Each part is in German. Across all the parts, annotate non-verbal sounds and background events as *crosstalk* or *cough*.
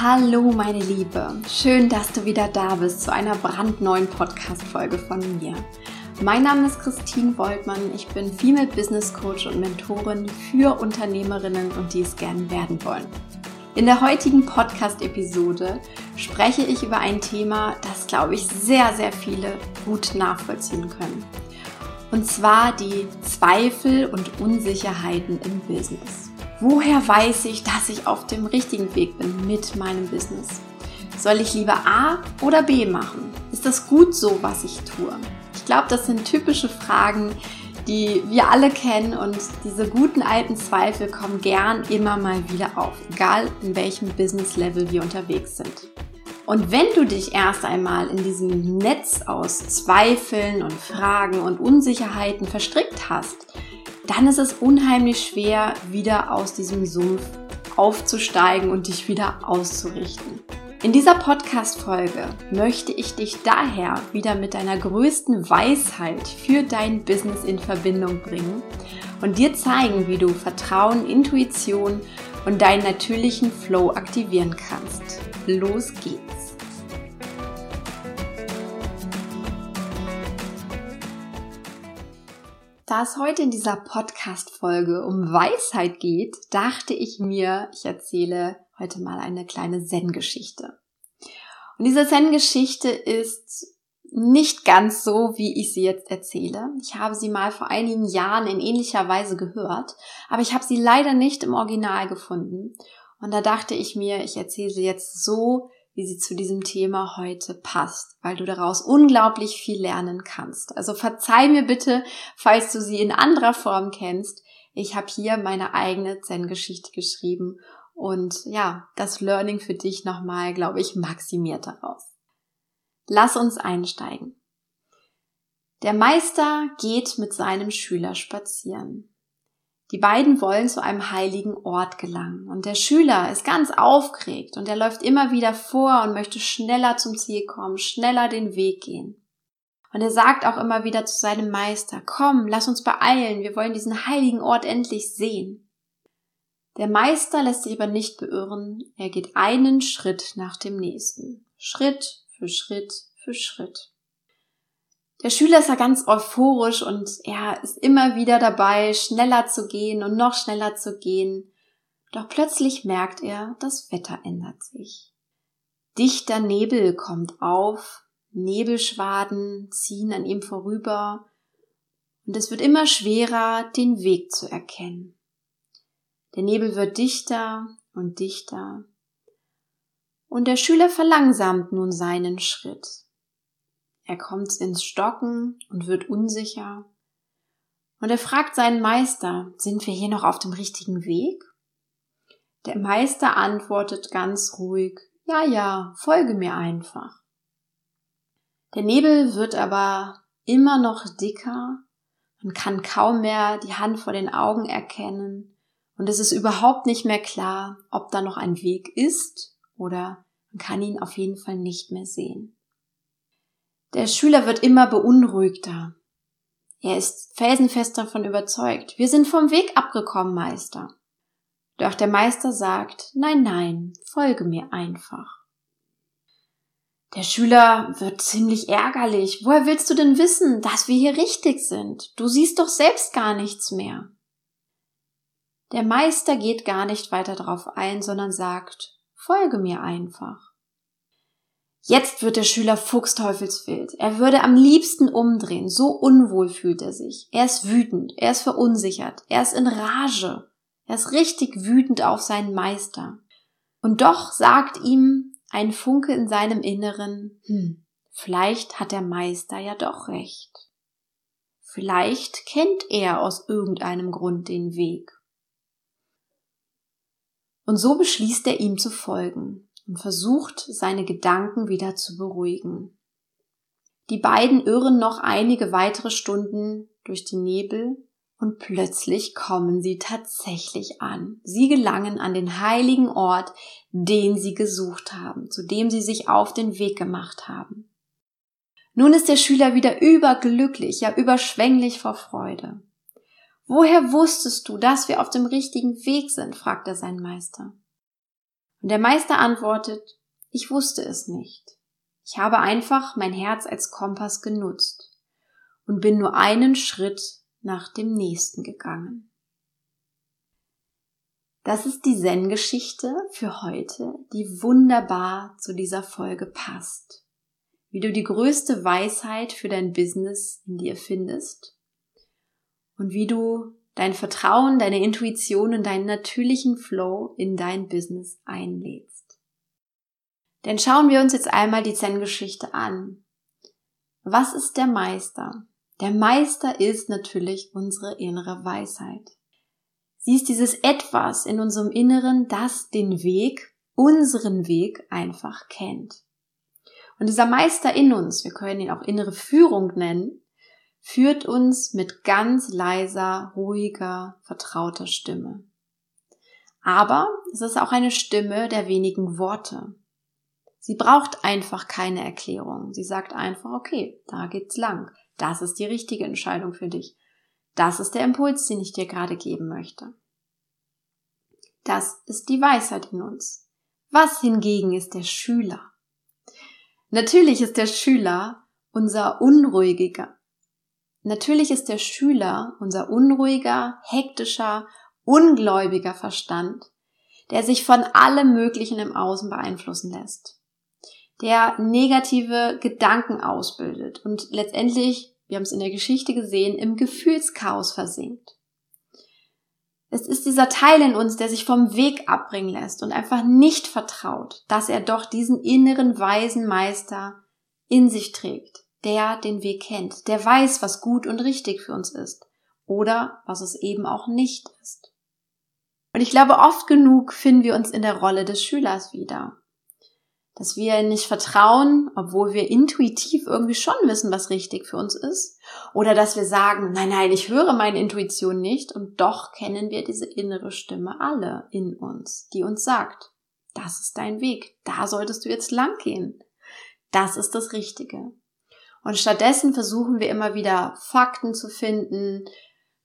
Hallo meine Liebe, schön, dass du wieder da bist zu einer brandneuen Podcast-Folge von mir. Mein Name ist Christine Woltmann, ich bin Female Business Coach und Mentorin für Unternehmerinnen und die es gern werden wollen. In der heutigen Podcast-Episode spreche ich über ein Thema, das, glaube ich, sehr, sehr viele gut nachvollziehen können. Und zwar die Zweifel und Unsicherheiten im Business. Woher weiß ich, dass ich auf dem richtigen Weg bin mit meinem Business? Soll ich lieber A oder B machen? Ist das gut so, was ich tue? Ich glaube, das sind typische Fragen, die wir alle kennen und diese guten alten Zweifel kommen gern immer mal wieder auf, egal in welchem Business-Level wir unterwegs sind. Und wenn du dich erst einmal in diesem Netz aus Zweifeln und Fragen und Unsicherheiten verstrickt hast, dann ist es unheimlich schwer, wieder aus diesem Sumpf aufzusteigen und dich wieder auszurichten. In dieser Podcast-Folge möchte ich dich daher wieder mit deiner größten Weisheit für dein Business in Verbindung bringen und dir zeigen, wie du Vertrauen, Intuition und deinen natürlichen Flow aktivieren kannst. Los geht's! Da es heute in dieser Podcast-Folge um Weisheit geht, dachte ich mir, ich erzähle heute mal eine kleine Zen-Geschichte. Und diese Zen-Geschichte ist nicht ganz so, wie ich sie jetzt erzähle. Ich habe sie mal vor einigen Jahren in ähnlicher Weise gehört, aber ich habe sie leider nicht im Original gefunden. Und da dachte ich mir, ich erzähle sie jetzt so, wie sie zu diesem Thema heute passt, weil du daraus unglaublich viel lernen kannst. Also verzeih mir bitte, falls du sie in anderer Form kennst. Ich habe hier meine eigene Zen-Geschichte geschrieben und ja, das Learning für dich nochmal, glaube ich, maximiert daraus. Lass uns einsteigen. Der Meister geht mit seinem Schüler spazieren. Die beiden wollen zu einem heiligen Ort gelangen und der Schüler ist ganz aufgeregt und er läuft immer wieder vor und möchte schneller zum Ziel kommen, schneller den Weg gehen. Und er sagt auch immer wieder zu seinem Meister, komm, lass uns beeilen, wir wollen diesen heiligen Ort endlich sehen. Der Meister lässt sich aber nicht beirren, er geht einen Schritt nach dem nächsten, Schritt für Schritt für Schritt. Der Schüler ist ja ganz euphorisch und er ist immer wieder dabei, schneller zu gehen und noch schneller zu gehen. Doch plötzlich merkt er, das Wetter ändert sich. Dichter Nebel kommt auf, Nebelschwaden ziehen an ihm vorüber und es wird immer schwerer, den Weg zu erkennen. Der Nebel wird dichter und dichter und der Schüler verlangsamt nun seinen Schritt. Er kommt ins Stocken und wird unsicher. Und er fragt seinen Meister, sind wir hier noch auf dem richtigen Weg? Der Meister antwortet ganz ruhig, ja, ja, folge mir einfach. Der Nebel wird aber immer noch dicker, man kann kaum mehr die Hand vor den Augen erkennen und es ist überhaupt nicht mehr klar, ob da noch ein Weg ist oder man kann ihn auf jeden Fall nicht mehr sehen. Der Schüler wird immer beunruhigter. Er ist felsenfest davon überzeugt. Wir sind vom Weg abgekommen, Meister. Doch der Meister sagt, nein, nein, folge mir einfach. Der Schüler wird ziemlich ärgerlich. Woher willst du denn wissen, dass wir hier richtig sind? Du siehst doch selbst gar nichts mehr. Der Meister geht gar nicht weiter darauf ein, sondern sagt, folge mir einfach. Jetzt wird der Schüler fuchsteufelswild. Er würde am liebsten umdrehen. So unwohl fühlt er sich. Er ist wütend. Er ist verunsichert. Er ist in Rage. Er ist richtig wütend auf seinen Meister. Und doch sagt ihm ein Funke in seinem Inneren, hm, vielleicht hat der Meister ja doch recht. Vielleicht kennt er aus irgendeinem Grund den Weg. Und so beschließt er ihm zu folgen und versucht, seine Gedanken wieder zu beruhigen. Die beiden irren noch einige weitere Stunden durch den Nebel und plötzlich kommen sie tatsächlich an. Sie gelangen an den heiligen Ort, den sie gesucht haben, zu dem sie sich auf den Weg gemacht haben. Nun ist der Schüler wieder überglücklich, ja überschwänglich vor Freude. Woher wusstest du, dass wir auf dem richtigen Weg sind? fragt er seinen Meister. Und der Meister antwortet, ich wusste es nicht. Ich habe einfach mein Herz als Kompass genutzt und bin nur einen Schritt nach dem nächsten gegangen. Das ist die Zen-Geschichte für heute, die wunderbar zu dieser Folge passt. Wie du die größte Weisheit für dein Business in dir findest und wie du dein Vertrauen, deine Intuition und deinen natürlichen Flow in dein Business einlädst. Denn schauen wir uns jetzt einmal die Zen-Geschichte an. Was ist der Meister? Der Meister ist natürlich unsere innere Weisheit. Sie ist dieses Etwas in unserem Inneren, das den Weg, unseren Weg einfach kennt. Und dieser Meister in uns, wir können ihn auch innere Führung nennen, führt uns mit ganz leiser, ruhiger, vertrauter Stimme. Aber es ist auch eine Stimme der wenigen Worte. Sie braucht einfach keine Erklärung. Sie sagt einfach, okay, da geht's lang. Das ist die richtige Entscheidung für dich. Das ist der Impuls, den ich dir gerade geben möchte. Das ist die Weisheit in uns. Was hingegen ist der Schüler? Natürlich ist der Schüler unser unruhiger, Natürlich ist der Schüler unser unruhiger, hektischer, ungläubiger Verstand, der sich von allem Möglichen im Außen beeinflussen lässt, der negative Gedanken ausbildet und letztendlich, wir haben es in der Geschichte gesehen, im Gefühlschaos versinkt. Es ist dieser Teil in uns, der sich vom Weg abbringen lässt und einfach nicht vertraut, dass er doch diesen inneren weisen Meister in sich trägt, der den Weg kennt, der weiß, was gut und richtig für uns ist oder was es eben auch nicht ist. Und ich glaube, oft genug finden wir uns in der Rolle des Schülers wieder. Dass wir nicht vertrauen, obwohl wir intuitiv irgendwie schon wissen, was richtig für uns ist. Oder dass wir sagen, nein, nein, ich höre meine Intuition nicht und doch kennen wir diese innere Stimme alle in uns, die uns sagt, das ist dein Weg, da solltest du jetzt lang gehen. Das ist das Richtige. Und stattdessen versuchen wir immer wieder Fakten zu finden,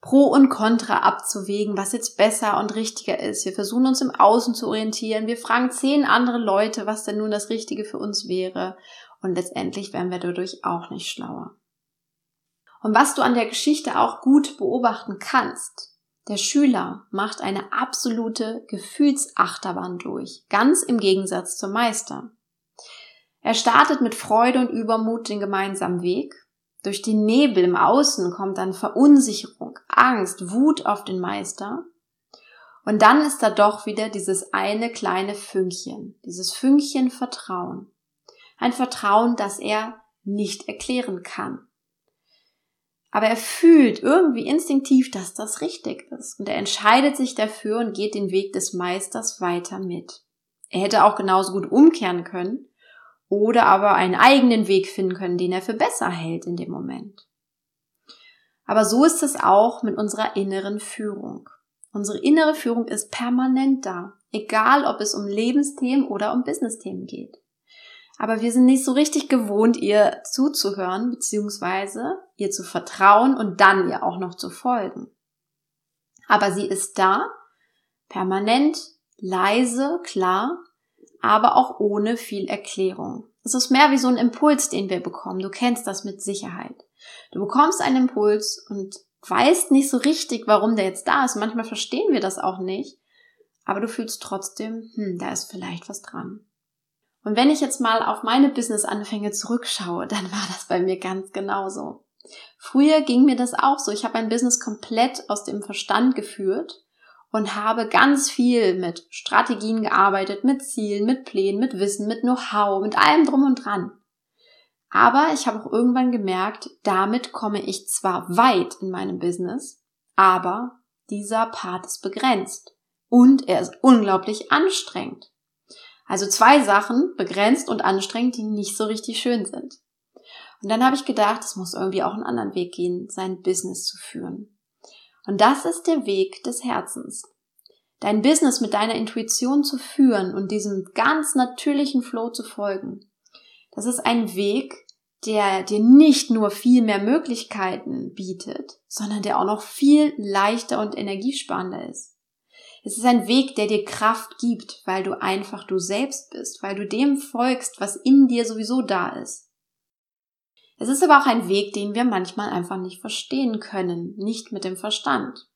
Pro und Contra abzuwägen, was jetzt besser und richtiger ist. Wir versuchen uns im Außen zu orientieren. Wir fragen zehn andere Leute, was denn nun das Richtige für uns wäre. Und letztendlich werden wir dadurch auch nicht schlauer. Und was du an der Geschichte auch gut beobachten kannst, der Schüler macht eine absolute Gefühlsachterbahn durch, ganz im Gegensatz zum Meister. Er startet mit Freude und Übermut den gemeinsamen Weg. Durch den Nebel im Außen kommt dann Verunsicherung, Angst, Wut auf den Meister. Und dann ist da doch wieder dieses eine kleine Fünkchen, dieses Fünkchen Vertrauen. Ein Vertrauen, das er nicht erklären kann. Aber er fühlt irgendwie instinktiv, dass das richtig ist. Und er entscheidet sich dafür und geht den Weg des Meisters weiter mit. Er hätte auch genauso gut umkehren können oder aber einen eigenen Weg finden können, den er für besser hält in dem Moment. Aber so ist es auch mit unserer inneren Führung. Unsere innere Führung ist permanent da, egal ob es um Lebensthemen oder um Businessthemen geht. Aber wir sind nicht so richtig gewohnt, ihr zuzuhören, beziehungsweise ihr zu vertrauen und dann ihr auch noch zu folgen. Aber sie ist da, permanent, leise, klar aber auch ohne viel Erklärung. Es ist mehr wie so ein Impuls, den wir bekommen. Du kennst das mit Sicherheit. Du bekommst einen Impuls und weißt nicht so richtig, warum der jetzt da ist. Manchmal verstehen wir das auch nicht, aber du fühlst trotzdem, hm, da ist vielleicht was dran. Und wenn ich jetzt mal auf meine Business-Anfänge zurückschaue, *laughs* dann war das bei mir ganz genauso. Früher ging mir das auch so. Ich habe ein Business komplett aus dem Verstand geführt und habe ganz viel mit Strategien gearbeitet, mit Zielen, mit Plänen, mit Wissen, mit Know-how, mit allem drum und dran. Aber ich habe auch irgendwann gemerkt, damit komme ich zwar weit in meinem Business, aber dieser Part ist begrenzt und er ist unglaublich anstrengend. Also zwei Sachen, begrenzt und anstrengend, die nicht so richtig schön sind. Und dann habe ich gedacht, es muss irgendwie auch einen anderen Weg gehen, sein Business zu führen. Und das ist der Weg des Herzens. Dein Business mit deiner Intuition zu führen und diesem ganz natürlichen Flow zu folgen. Das ist ein Weg, der dir nicht nur viel mehr Möglichkeiten bietet, sondern der auch noch viel leichter und energiesparender ist. Es ist ein Weg, der dir Kraft gibt, weil du einfach du selbst bist, weil du dem folgst, was in dir sowieso da ist. Es ist aber auch ein Weg, den wir manchmal einfach nicht verstehen können, nicht mit dem Verstand.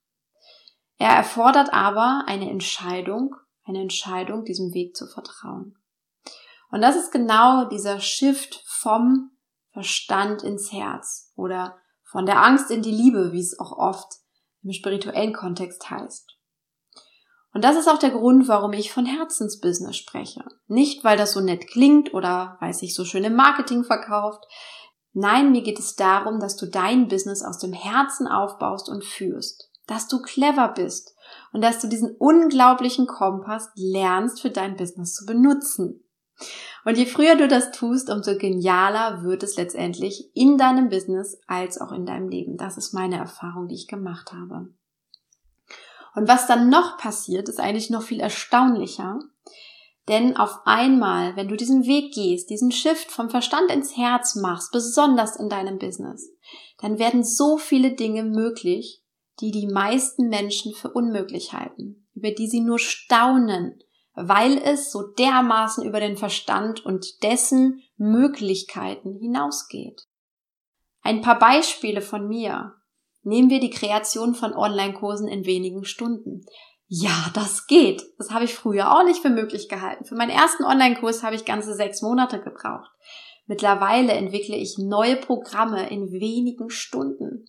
Er erfordert aber eine Entscheidung, eine Entscheidung, diesem Weg zu vertrauen. Und das ist genau dieser Shift vom Verstand ins Herz oder von der Angst in die Liebe, wie es auch oft im spirituellen Kontext heißt. Und das ist auch der Grund, warum ich von Herzensbusiness spreche. Nicht, weil das so nett klingt oder weil sich so schön im Marketing verkauft. Nein, mir geht es darum, dass du dein Business aus dem Herzen aufbaust und führst. Dass du clever bist und dass du diesen unglaublichen Kompass lernst für dein Business zu benutzen. Und je früher du das tust, umso genialer wird es letztendlich in deinem Business als auch in deinem Leben. Das ist meine Erfahrung, die ich gemacht habe. Und was dann noch passiert, ist eigentlich noch viel erstaunlicher. Denn auf einmal, wenn du diesen Weg gehst, diesen Shift vom Verstand ins Herz machst, besonders in deinem Business, dann werden so viele Dinge möglich, die die meisten Menschen für unmöglich halten, über die sie nur staunen, weil es so dermaßen über den Verstand und dessen Möglichkeiten hinausgeht. Ein paar Beispiele von mir. Nehmen wir die Kreation von Online-Kursen in wenigen Stunden. Ja, das geht. Das habe ich früher auch nicht für möglich gehalten. Für meinen ersten Online-Kurs habe ich ganze sechs Monate gebraucht. Mittlerweile entwickle ich neue Programme in wenigen Stunden.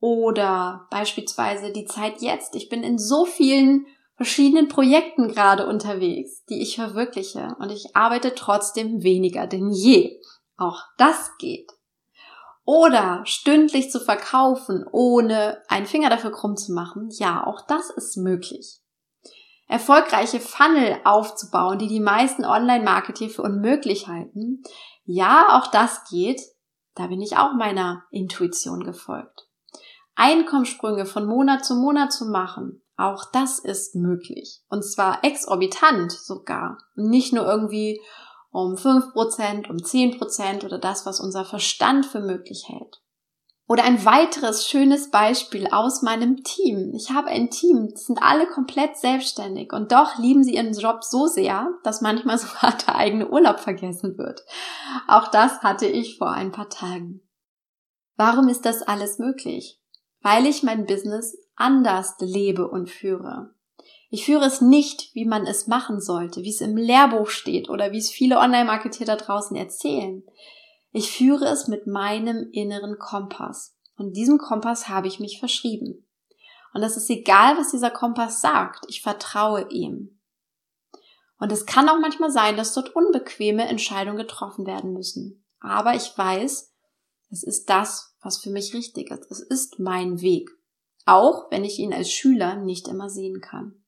Oder beispielsweise die Zeit jetzt. Ich bin in so vielen verschiedenen Projekten gerade unterwegs, die ich verwirkliche und ich arbeite trotzdem weniger denn je. Auch das geht. Oder stündlich zu verkaufen, ohne einen Finger dafür krumm zu machen, ja, auch das ist möglich. Erfolgreiche Funnel aufzubauen, die die meisten Online-Marketer für unmöglich halten, ja, auch das geht. Da bin ich auch meiner Intuition gefolgt. Einkommenssprünge von Monat zu Monat zu machen, auch das ist möglich. Und zwar exorbitant sogar. nicht nur irgendwie um 5%, um 10% oder das, was unser Verstand für möglich hält. Oder ein weiteres schönes Beispiel aus meinem Team. Ich habe ein Team, die sind alle komplett selbstständig und doch lieben sie ihren Job so sehr, dass manchmal *laughs* sogar der eigene Urlaub vergessen wird. Auch das hatte ich vor ein paar Tagen. Warum ist das alles möglich? Weil ich mein Business anders lebe und führe. Ich führe es nicht, wie man es machen sollte, wie es im Lehrbuch steht oder wie es viele Online-Marketer da draußen erzählen. Ich führe es mit meinem inneren Kompass. Und diesem Kompass habe ich mich verschrieben. Und es ist egal, was dieser Kompass sagt. Ich vertraue ihm. Und es kann auch manchmal sein, dass dort unbequeme Entscheidungen getroffen werden müssen. Aber ich weiß, es ist das, was für mich richtig ist. Es ist mein Weg. Auch wenn ich ihn als Schüler nicht immer sehen kann.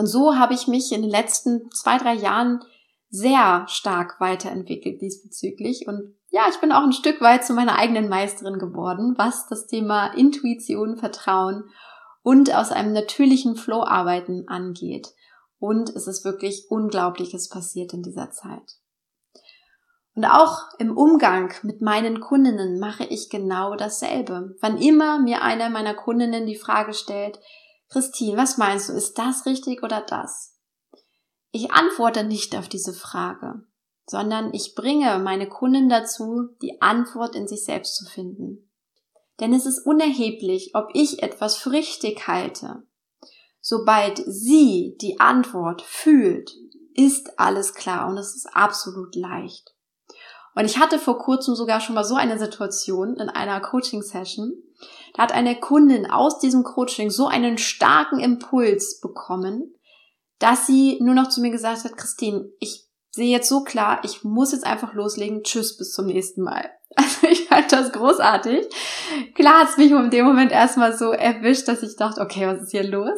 Und so habe ich mich in den letzten zwei, drei Jahren sehr stark weiterentwickelt diesbezüglich. Und ja, ich bin auch ein Stück weit zu meiner eigenen Meisterin geworden, was das Thema Intuition, Vertrauen und aus einem natürlichen Flow arbeiten angeht. Und es ist wirklich Unglaubliches passiert in dieser Zeit. Und auch im Umgang mit meinen Kundinnen mache ich genau dasselbe. Wann immer mir eine meiner Kundinnen die Frage stellt, Christine, was meinst du, ist das richtig oder das? Ich antworte nicht auf diese Frage, sondern ich bringe meine Kunden dazu, die Antwort in sich selbst zu finden. Denn es ist unerheblich, ob ich etwas für richtig halte. Sobald sie die Antwort fühlt, ist alles klar und es ist absolut leicht. Und ich hatte vor kurzem sogar schon mal so eine Situation in einer Coaching-Session. Da hat eine Kundin aus diesem Coaching so einen starken Impuls bekommen, dass sie nur noch zu mir gesagt hat, Christine, ich sehe jetzt so klar, ich muss jetzt einfach loslegen. Tschüss, bis zum nächsten Mal. *laughs* Also ich fand das großartig. Klar hat es mich in dem Moment erstmal so erwischt, dass ich dachte, okay, was ist hier los?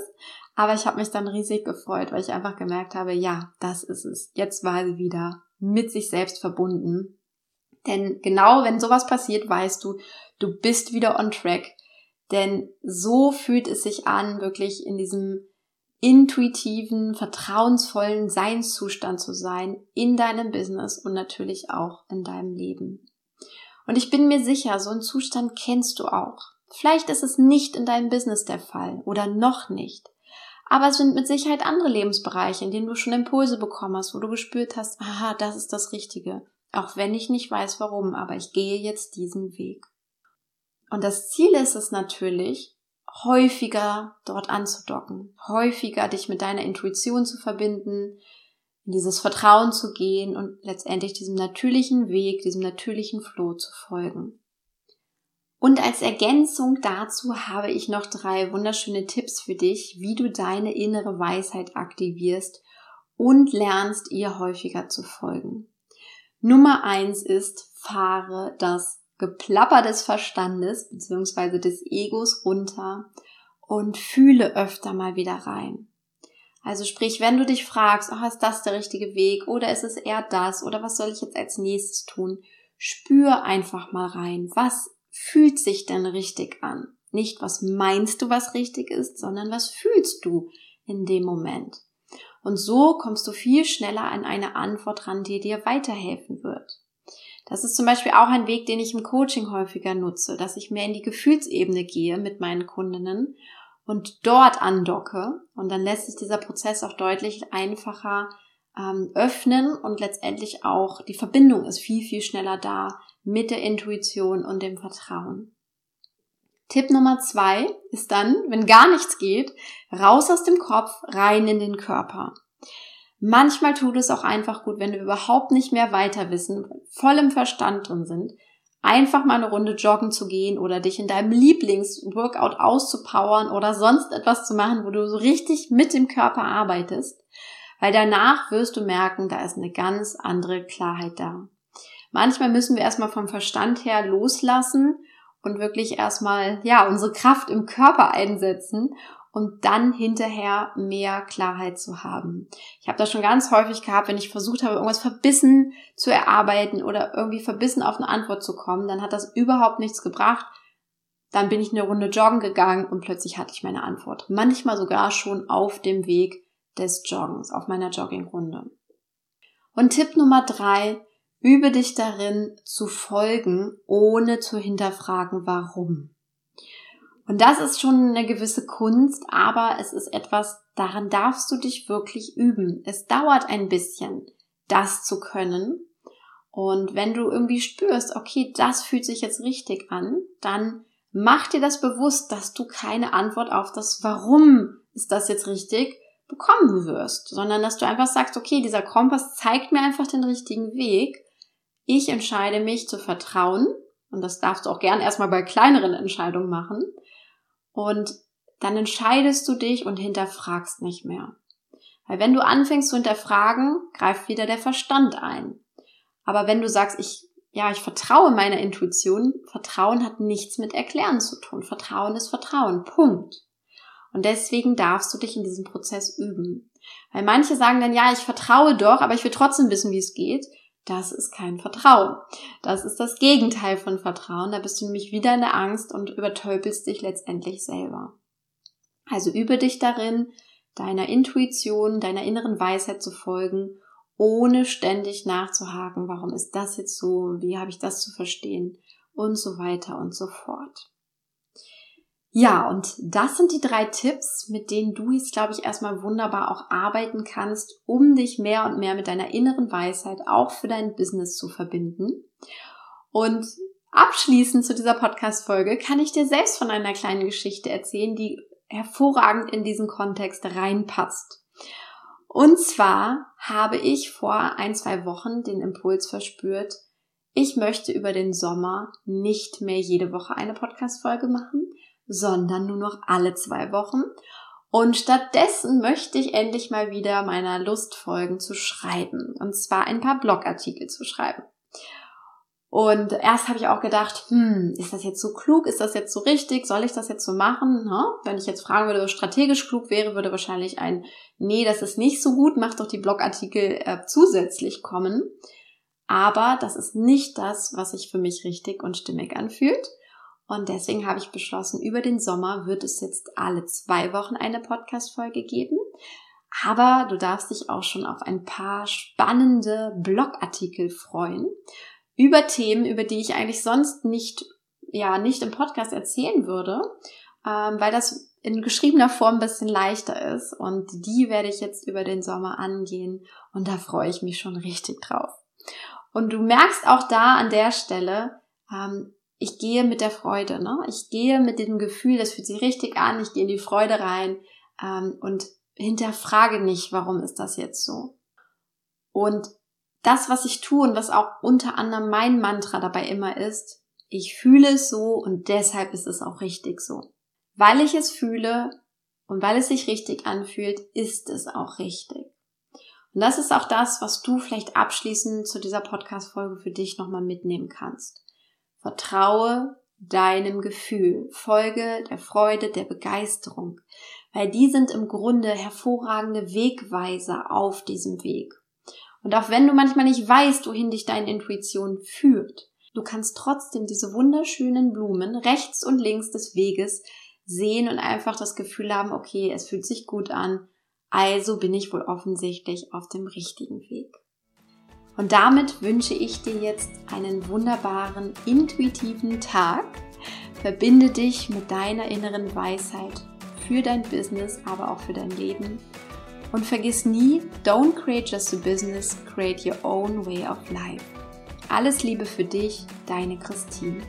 Aber ich habe mich dann riesig gefreut, weil ich einfach gemerkt habe, ja, das ist es. Jetzt war sie wieder mit sich selbst verbunden denn genau wenn sowas passiert, weißt du, du bist wieder on track. Denn so fühlt es sich an, wirklich in diesem intuitiven, vertrauensvollen Seinszustand zu sein in deinem Business und natürlich auch in deinem Leben. Und ich bin mir sicher, so einen Zustand kennst du auch. Vielleicht ist es nicht in deinem Business der Fall oder noch nicht. Aber es sind mit Sicherheit andere Lebensbereiche, in denen du schon Impulse bekommen hast, wo du gespürt hast, aha, das ist das Richtige. Auch wenn ich nicht weiß warum, aber ich gehe jetzt diesen Weg. Und das Ziel ist es natürlich, häufiger dort anzudocken, häufiger dich mit deiner Intuition zu verbinden, in dieses Vertrauen zu gehen und letztendlich diesem natürlichen Weg, diesem natürlichen Floh zu folgen. Und als Ergänzung dazu habe ich noch drei wunderschöne Tipps für dich, wie du deine innere Weisheit aktivierst und lernst, ihr häufiger zu folgen. Nummer eins ist, fahre das Geplapper des Verstandes bzw. des Egos runter und fühle öfter mal wieder rein. Also sprich, wenn du dich fragst, oh, ist das der richtige Weg oder ist es eher das oder was soll ich jetzt als nächstes tun? Spür einfach mal rein. Was fühlt sich denn richtig an? Nicht, was meinst du, was richtig ist, sondern was fühlst du in dem Moment? Und so kommst du viel schneller an eine Antwort ran, die dir weiterhelfen wird. Das ist zum Beispiel auch ein Weg, den ich im Coaching häufiger nutze, dass ich mehr in die Gefühlsebene gehe mit meinen Kundinnen und dort andocke. Und dann lässt sich dieser Prozess auch deutlich einfacher ähm, öffnen und letztendlich auch die Verbindung ist viel, viel schneller da mit der Intuition und dem Vertrauen. Tipp Nummer zwei ist dann, wenn gar nichts geht, raus aus dem Kopf, rein in den Körper. Manchmal tut es auch einfach gut, wenn wir überhaupt nicht mehr weiter wissen, voll im Verstand drin sind, einfach mal eine Runde joggen zu gehen oder dich in deinem Lieblingsworkout auszupowern oder sonst etwas zu machen, wo du so richtig mit dem Körper arbeitest, weil danach wirst du merken, da ist eine ganz andere Klarheit da. Manchmal müssen wir erstmal vom Verstand her loslassen und wirklich erstmal, ja, unsere Kraft im Körper einsetzen um dann hinterher mehr Klarheit zu haben. Ich habe das schon ganz häufig gehabt, wenn ich versucht habe, irgendwas verbissen zu erarbeiten oder irgendwie verbissen auf eine Antwort zu kommen, dann hat das überhaupt nichts gebracht. Dann bin ich eine Runde joggen gegangen und plötzlich hatte ich meine Antwort. Manchmal sogar schon auf dem Weg des Joggens, auf meiner Joggingrunde. Und Tipp Nummer drei, Übe dich darin zu folgen, ohne zu hinterfragen, warum. Und das ist schon eine gewisse Kunst, aber es ist etwas, daran darfst du dich wirklich üben. Es dauert ein bisschen, das zu können. Und wenn du irgendwie spürst, okay, das fühlt sich jetzt richtig an, dann mach dir das bewusst, dass du keine Antwort auf das Warum ist das jetzt richtig bekommen wirst, sondern dass du einfach sagst, okay, dieser Kompass zeigt mir einfach den richtigen Weg ich entscheide mich zu vertrauen, und das darfst du auch gern erstmal bei kleineren Entscheidungen machen, und dann entscheidest du dich und hinterfragst nicht mehr. Weil wenn du anfängst zu hinterfragen, greift wieder der Verstand ein. Aber wenn du sagst, ich, ja, ich vertraue meiner Intuition, Vertrauen hat nichts mit Erklären zu tun. Vertrauen ist Vertrauen. Punkt. Und deswegen darfst du dich in diesem Prozess üben. Weil manche sagen dann, ja, ich vertraue doch, aber ich will trotzdem wissen, wie es geht. Das ist kein Vertrauen. Das ist das Gegenteil von Vertrauen. Da bist du nämlich wieder in der Angst und übertölpelst dich letztendlich selber. Also übe dich darin, deiner Intuition, deiner inneren Weisheit zu folgen, ohne ständig nachzuhaken, warum ist das jetzt so, wie habe ich das zu verstehen und so weiter und so fort. Ja, und das sind die drei Tipps, mit denen du jetzt, glaube ich, erstmal wunderbar auch arbeiten kannst, um dich mehr und mehr mit deiner inneren Weisheit auch für dein Business zu verbinden. Und abschließend zu dieser Podcast-Folge kann ich dir selbst von einer kleinen Geschichte erzählen, die hervorragend in diesen Kontext reinpasst. Und zwar habe ich vor ein, zwei Wochen den Impuls verspürt, ich möchte über den Sommer nicht mehr jede Woche eine Podcast-Folge machen, sondern nur noch alle zwei Wochen. Und stattdessen möchte ich endlich mal wieder meiner Lust folgen zu schreiben. Und zwar ein paar Blogartikel zu schreiben. Und erst habe ich auch gedacht, hm, ist das jetzt so klug? Ist das jetzt so richtig? Soll ich das jetzt so machen? Ne? Wenn ich jetzt fragen würde, was strategisch klug wäre, würde wahrscheinlich ein, nee, das ist nicht so gut, mach doch die Blogartikel äh, zusätzlich kommen. Aber das ist nicht das, was sich für mich richtig und stimmig anfühlt. Und deswegen habe ich beschlossen, über den Sommer wird es jetzt alle zwei Wochen eine Podcast-Folge geben. Aber du darfst dich auch schon auf ein paar spannende Blogartikel freuen über Themen, über die ich eigentlich sonst nicht, ja, nicht im Podcast erzählen würde, ähm, weil das in geschriebener Form ein bisschen leichter ist. Und die werde ich jetzt über den Sommer angehen. Und da freue ich mich schon richtig drauf. Und du merkst auch da an der Stelle, ähm, ich gehe mit der Freude, ne? Ich gehe mit dem Gefühl, das fühlt sich richtig an, ich gehe in die Freude rein ähm, und hinterfrage nicht, warum ist das jetzt so. Und das, was ich tue und was auch unter anderem mein Mantra dabei immer ist, ich fühle es so und deshalb ist es auch richtig so. Weil ich es fühle und weil es sich richtig anfühlt, ist es auch richtig. Und das ist auch das, was du vielleicht abschließend zu dieser Podcast-Folge für dich nochmal mitnehmen kannst. Vertraue deinem Gefühl, folge der Freude, der Begeisterung, weil die sind im Grunde hervorragende Wegweiser auf diesem Weg. Und auch wenn du manchmal nicht weißt, wohin dich deine Intuition führt, du kannst trotzdem diese wunderschönen Blumen rechts und links des Weges sehen und einfach das Gefühl haben, okay, es fühlt sich gut an, also bin ich wohl offensichtlich auf dem richtigen Weg. Und damit wünsche ich dir jetzt einen wunderbaren, intuitiven Tag. Verbinde dich mit deiner inneren Weisheit für dein Business, aber auch für dein Leben. Und vergiss nie, don't create just a business, create your own way of life. Alles Liebe für dich, deine Christine.